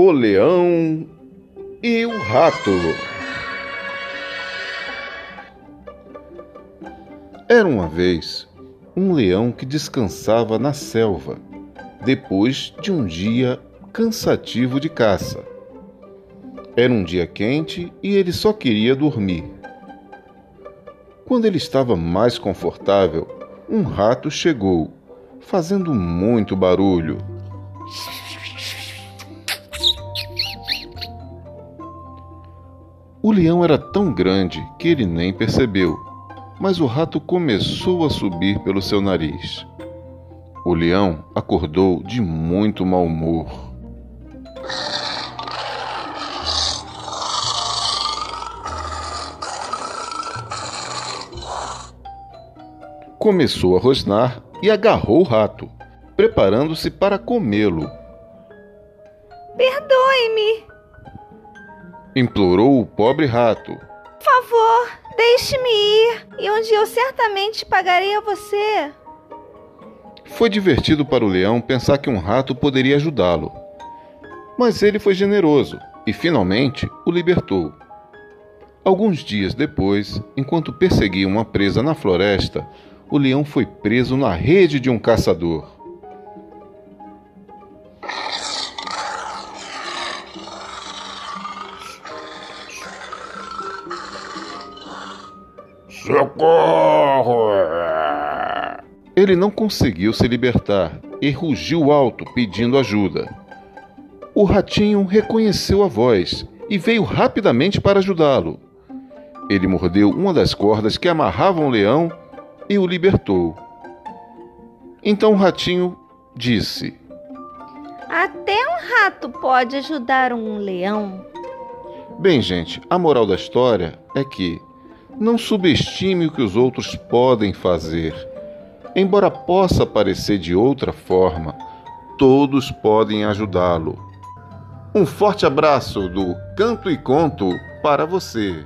O Leão e o Rato. Era uma vez um leão que descansava na selva, depois de um dia cansativo de caça. Era um dia quente e ele só queria dormir. Quando ele estava mais confortável, um rato chegou, fazendo muito barulho. O leão era tão grande que ele nem percebeu, mas o rato começou a subir pelo seu nariz. O leão acordou de muito mau humor. Começou a rosnar e agarrou o rato, preparando-se para comê-lo. Perdoe-me, Implorou o pobre rato. por favor, deixe-me ir, e um dia eu certamente pagarei a você. Foi divertido para o leão pensar que um rato poderia ajudá-lo. Mas ele foi generoso e finalmente o libertou. Alguns dias depois, enquanto perseguia uma presa na floresta, o leão foi preso na rede de um caçador. Socorro! Ele não conseguiu se libertar e rugiu alto pedindo ajuda. O ratinho reconheceu a voz e veio rapidamente para ajudá-lo. Ele mordeu uma das cordas que amarravam o leão e o libertou. Então o ratinho disse: Até um rato pode ajudar um leão. Bem, gente, a moral da história é que não subestime o que os outros podem fazer. Embora possa parecer de outra forma, todos podem ajudá-lo. Um forte abraço do Canto e Conto para você.